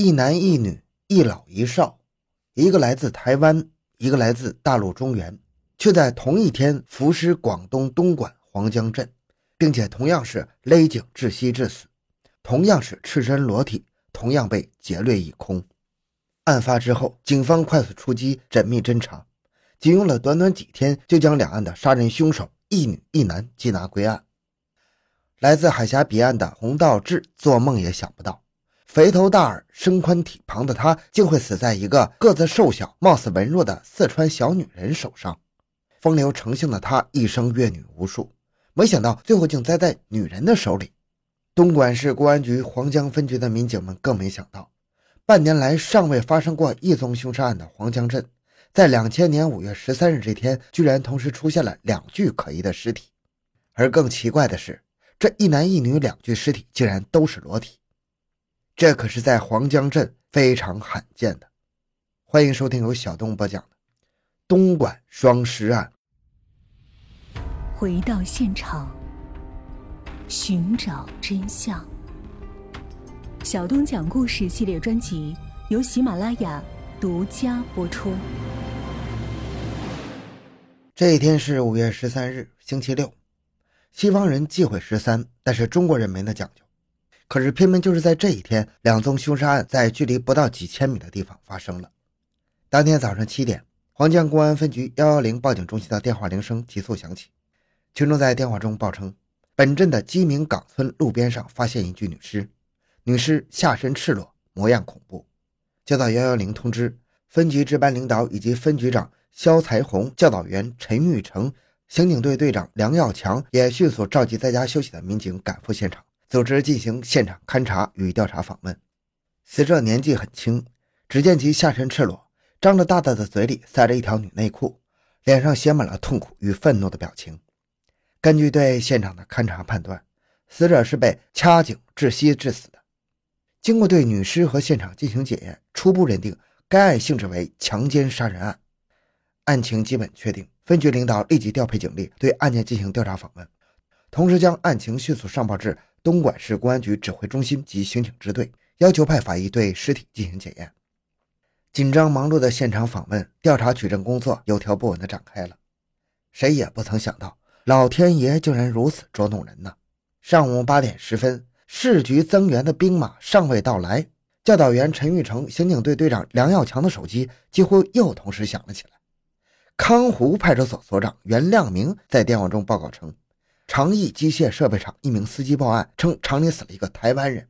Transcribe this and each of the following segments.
一男一女，一老一少，一个来自台湾，一个来自大陆中原，却在同一天服尸广东东莞黄江镇，并且同样是勒颈窒息致死，同样是赤身裸体，同样被劫掠一空。案发之后，警方快速出击，缜密侦查，仅用了短短几天，就将两岸的杀人凶手一女一男缉拿归案。来自海峡彼岸的洪道志做梦也想不到。肥头大耳、身宽体胖的他，竟会死在一个个子瘦小、貌似文弱的四川小女人手上。风流成性的他，一生阅女无数，没想到最后竟栽在女人的手里。东莞市公安局黄江分局的民警们更没想到，半年来尚未发生过一宗凶杀案的黄江镇，在两千年五月十三日这天，居然同时出现了两具可疑的尸体。而更奇怪的是，这一男一女两具尸体竟然都是裸体。这可是在黄江镇非常罕见的。欢迎收听由小东播讲的《东莞双尸案》。回到现场，寻找真相。小东讲故事系列专辑由喜马拉雅独家播出。这一天是五月十三日，星期六。西方人忌讳十三，但是中国人没那讲究。可是，偏偏就是在这一天，两宗凶杀案在距离不到几千米的地方发生了。当天早上七点，黄江公安分局幺幺零报警中心的电话铃声急促响起，群众在电话中报称，本镇的鸡鸣岗村路边上发现一具女尸，女尸下身赤裸，模样恐怖。接到幺幺零通知，分局值班领导以及分局长肖才红、教导员陈玉成、刑警队队长梁耀强也迅速召集在家休息的民警赶赴现场。组织进行现场勘查与调查访问。死者年纪很轻，只见其下身赤裸，张着大大的嘴里塞着一条女内裤，脸上写满了痛苦与愤怒的表情。根据对现场的勘查判断，死者是被掐颈窒息致死的。经过对女尸和现场进行检验，初步认定该案性质为强奸杀人案，案情基本确定。分局领导立即调配警力对案件进行调查访问，同时将案情迅速上报至。东莞市公安局指挥中心及刑警支队要求派法医对尸体进行检验。紧张忙碌的现场访问、调查取证工作有条不紊地展开了。谁也不曾想到，老天爷竟然如此捉弄人呢！上午八点十分，市局增援的兵马尚未到来，教导员陈玉成、刑警队队长梁耀强的手机几乎又同时响了起来。康湖派出所所长袁亮明在电话中报告称。长益机械设备厂一名司机报案称，厂里死了一个台湾人。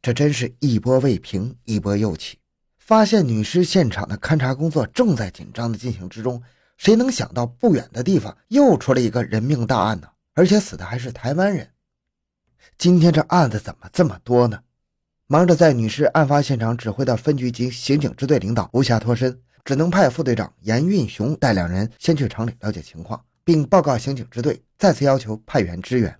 这真是一波未平，一波又起。发现女尸现场的勘查工作正在紧张的进行之中，谁能想到不远的地方又出了一个人命大案呢？而且死的还是台湾人。今天这案子怎么这么多呢？忙着在女尸案发现场指挥的分局及刑警支队领导无暇脱身，只能派副队长严运雄带两人先去厂里了解情况。并报告刑警支队，再次要求派员支援。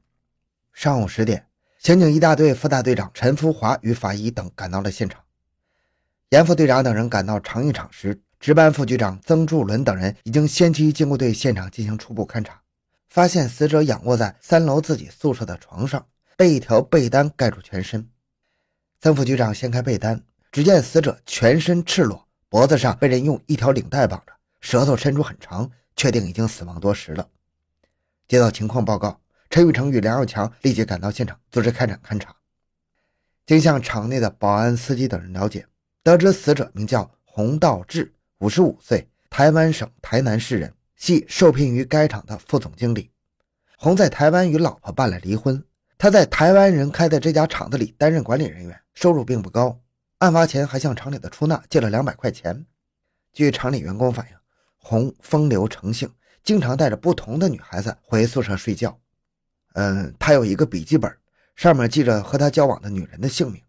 上午十点，刑警一大队副大队长陈福华与法医等赶到了现场。严副队长等人赶到长义厂时，值班副局长曾柱伦等人已经先期经过对现场进行初步勘查，发现死者仰卧在三楼自己宿舍的床上，被一条被单盖住全身。曾副局长掀开被单，只见死者全身赤裸，脖子上被人用一条领带绑着，舌头伸出很长。确定已经死亡多时了。接到情况报告，陈玉成与梁耀强立即赶到现场，组织开展勘查。经向场内的保安、司机等人了解，得知死者名叫洪道志，五十五岁，台湾省台南市人，系受聘于该厂的副总经理。洪在台湾与老婆办了离婚，他在台湾人开的这家厂子里担任管理人员，收入并不高。案发前还向厂里的出纳借了两百块钱。据厂里员工反映。洪风流成性，经常带着不同的女孩子回宿舍睡觉。嗯，他有一个笔记本，上面记着和他交往的女人的姓名。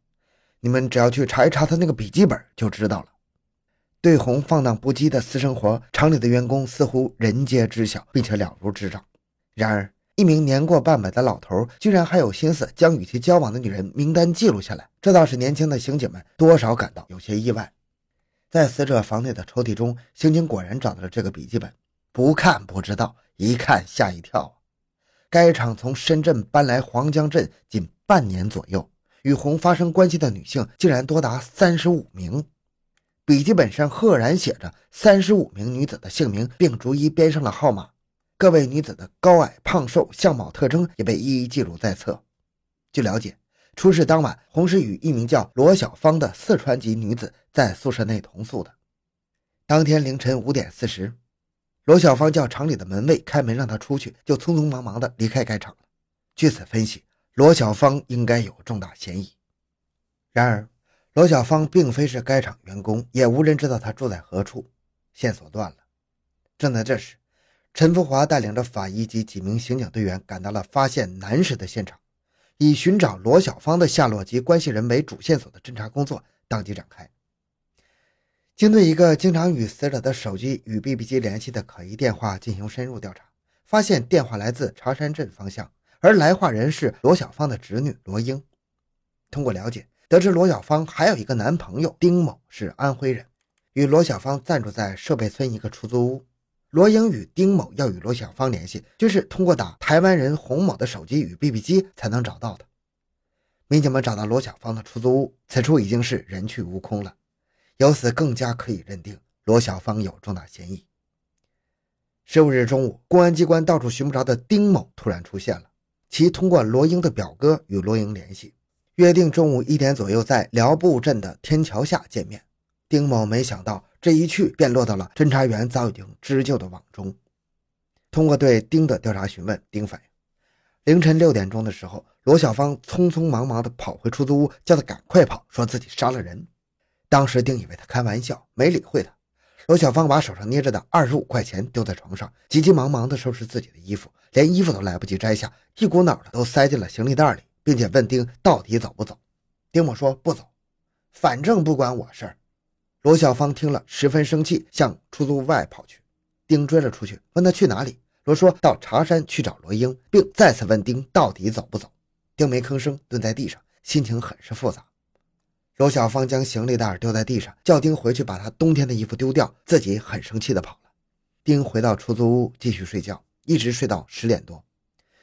你们只要去查一查他那个笔记本就知道了。对红放荡不羁的私生活，厂里的员工似乎人皆知晓，并且了如指掌。然而，一名年过半百的老头居然还有心思将与其交往的女人名单记录下来，这倒是年轻的刑警们多少感到有些意外。在死者房内的抽屉中，刑警果然找到了这个笔记本。不看不知道，一看吓一跳。该厂从深圳搬来黄江镇仅半年左右，与红发生关系的女性竟然多达三十五名。笔记本上赫然写着三十五名女子的姓名，并逐一编上了号码。各位女子的高矮、胖瘦、相貌特征也被一一记录在册。据了解，出事当晚，红是与一名叫罗小芳的四川籍女子在宿舍内同宿的。当天凌晨五点四十，罗小芳叫厂里的门卫开门让她出去，就匆匆忙忙地离开该厂了。据此分析，罗小芳应该有重大嫌疑。然而，罗小芳并非是该厂员工，也无人知道她住在何处，线索断了。正在这时，陈福华带领着法医及几名刑警队员赶到了发现男尸的现场。以寻找罗小芳的下落及关系人为主线索的侦查工作当即展开。经对一个经常与死者的手机与 BB 机联系的可疑电话进行深入调查，发现电话来自茶山镇方向，而来话人是罗小芳的侄女罗英。通过了解，得知罗小芳还有一个男朋友丁某是安徽人，与罗小芳暂住在设备村一个出租屋。罗英与丁某要与罗小芳联系，就是通过打台湾人洪某的手机与 BB 机才能找到的。民警们找到罗小芳的出租屋，此处已经是人去屋空了，由此更加可以认定罗小芳有重大嫌疑。十五日中午，公安机关到处寻不着的丁某突然出现了，其通过罗英的表哥与罗英联系，约定中午一点左右在辽步镇的天桥下见面。丁某没想到。这一去便落到了侦查员早已经织就的网中。通过对丁的调查询问，丁反映，凌晨六点钟的时候，罗小芳匆匆忙忙地跑回出租屋，叫他赶快跑，说自己杀了人。当时丁以为他开玩笑，没理会他。罗小芳把手上捏着的二十五块钱丢在床上，急急忙忙地收拾自己的衣服，连衣服都来不及摘下，一股脑的都塞进了行李袋里，并且问丁到底走不走。丁某说不走，反正不关我事儿。罗小芳听了，十分生气，向出租屋外跑去。丁追了出去，问他去哪里。罗说到茶山去找罗英，并再次问丁到底走不走。丁没吭声，蹲在地上，心情很是复杂。罗小芳将行李袋丢在地上，叫丁回去把他冬天的衣服丢掉，自己很生气的跑了。丁回到出租屋继续睡觉，一直睡到十点多。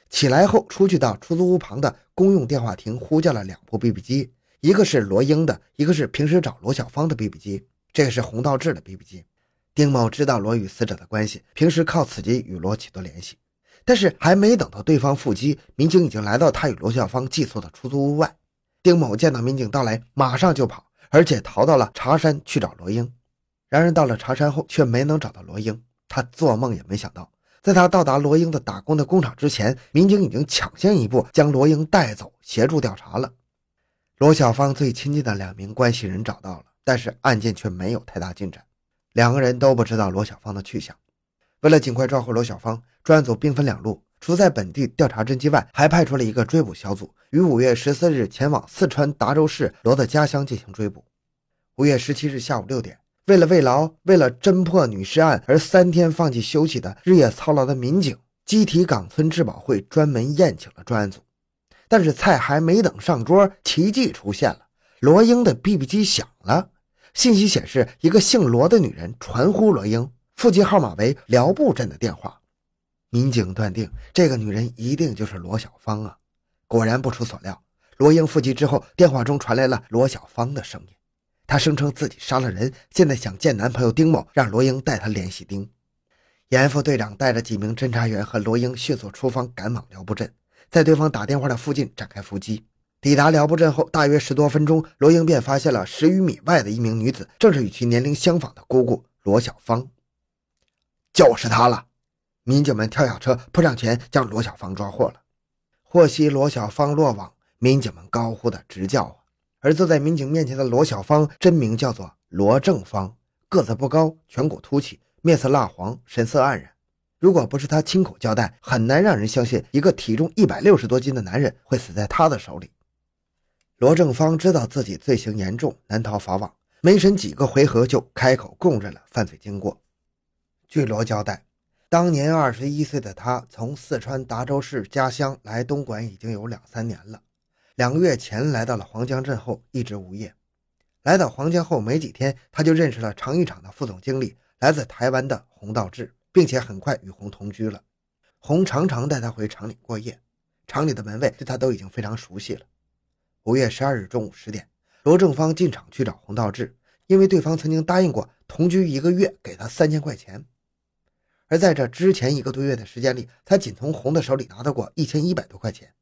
起来后，出去到出租屋旁的公用电话亭呼叫了两部 BB 机。一个是罗英的，一个是平时找罗小芳的 BB 机，这个是洪道志的 BB 机。丁某知道罗与死者的关系，平时靠此机与罗取得联系。但是还没等到对方复机，民警已经来到他与罗小芳寄宿的出租屋外。丁某见到民警到来，马上就跑，而且逃到了茶山去找罗英。然而到了茶山后，却没能找到罗英。他做梦也没想到，在他到达罗英的打工的工厂之前，民警已经抢先一步将罗英带走，协助调查了。罗小芳最亲近的两名关系人找到了，但是案件却没有太大进展。两个人都不知道罗小芳的去向。为了尽快抓获罗小芳，专案组兵分两路，除在本地调查侦缉外，还派出了一个追捕小组，于五月十四日前往四川达州市罗的家乡进行追捕。五月十七日下午六点，为了慰劳为了侦破女尸案而三天放弃休息的日夜操劳的民警，基体岗村治保会专门宴请了专案组。但是菜还没等上桌，奇迹出现了。罗英的 BB 机响了，信息显示一个姓罗的女人传呼罗英，附近号码为辽埠镇的电话。民警断定这个女人一定就是罗小芳啊！果然不出所料，罗英复机之后，电话中传来了罗小芳的声音。她声称自己杀了人，现在想见男朋友丁某，让罗英带她联系丁。严副队长带着几名侦查员和罗英迅速出方，赶往辽步镇。在对方打电话的附近展开伏击。抵达辽步镇后，大约十多分钟，罗英便发现了十余米外的一名女子，正是与其年龄相仿的姑姑罗小芳。就是她了！民警们跳下车，扑上前将罗小芳抓获了。获悉罗小芳落网，民警们高呼的直叫啊！而坐在民警面前的罗小芳真名叫做罗正芳，个子不高，颧骨凸起，面色蜡黄，神色黯然。如果不是他亲口交代，很难让人相信一个体重一百六十多斤的男人会死在他的手里。罗正芳知道自己罪行严重，难逃法网，没审几个回合就开口供认了犯罪经过。据罗交代，当年二十一岁的他从四川达州市家乡来东莞已经有两三年了。两个月前来到了黄江镇后，一直无业。来到黄江后没几天，他就认识了长一厂的副总经理，来自台湾的洪道志。并且很快与洪同居了，洪常常带他回厂里过夜，厂里的门卫对他都已经非常熟悉了。五月十二日中午十点，罗正芳进厂去找洪道志，因为对方曾经答应过同居一个月给他三千块钱。而在这之前一个多月的时间里，他仅从红的手里拿到过一千一百多块钱。